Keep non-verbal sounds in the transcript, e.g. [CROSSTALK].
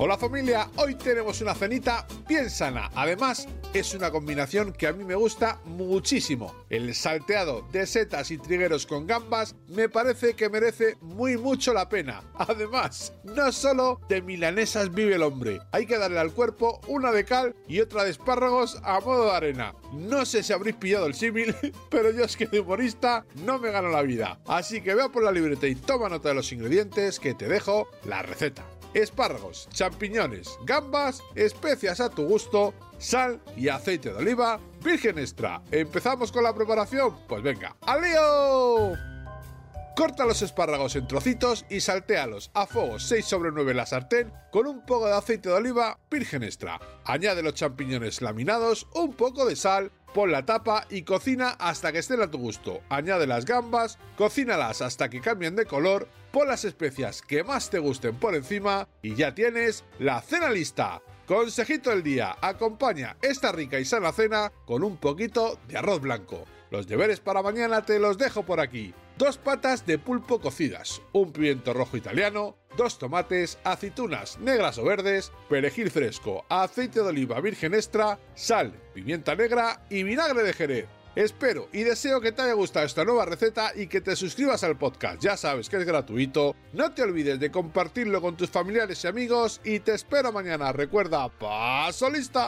Hola familia, hoy tenemos una cenita bien sana. Además, es una combinación que a mí me gusta muchísimo. El salteado de setas y trigueros con gambas me parece que merece muy mucho la pena. Además, no solo de milanesas vive el hombre, hay que darle al cuerpo una de cal y otra de espárragos a modo de arena. No sé si habréis pillado el símil, [LAUGHS] pero yo es que de humorista no me gano la vida. Así que vea por la libreta y toma nota de los ingredientes que te dejo la receta espárragos, champiñones, gambas, especias a tu gusto, sal y aceite de oliva virgen extra. ¿Empezamos con la preparación? Pues venga, ¡al! Corta los espárragos en trocitos y saltéalos a fuego 6 sobre 9 en la sartén con un poco de aceite de oliva virgen extra. Añade los champiñones laminados, un poco de sal, pon la tapa y cocina hasta que estén a tu gusto. Añade las gambas, cocínalas hasta que cambien de color, pon las especias que más te gusten por encima y ya tienes la cena lista. Consejito del día, acompaña esta rica y sana cena con un poquito de arroz blanco. Los deberes para mañana te los dejo por aquí. Dos patas de pulpo cocidas, un pimiento rojo italiano, dos tomates, aceitunas negras o verdes, perejil fresco, aceite de oliva virgen extra, sal, pimienta negra y vinagre de jerez. Espero y deseo que te haya gustado esta nueva receta y que te suscribas al podcast. Ya sabes que es gratuito. No te olvides de compartirlo con tus familiares y amigos y te espero mañana. Recuerda, paso lista.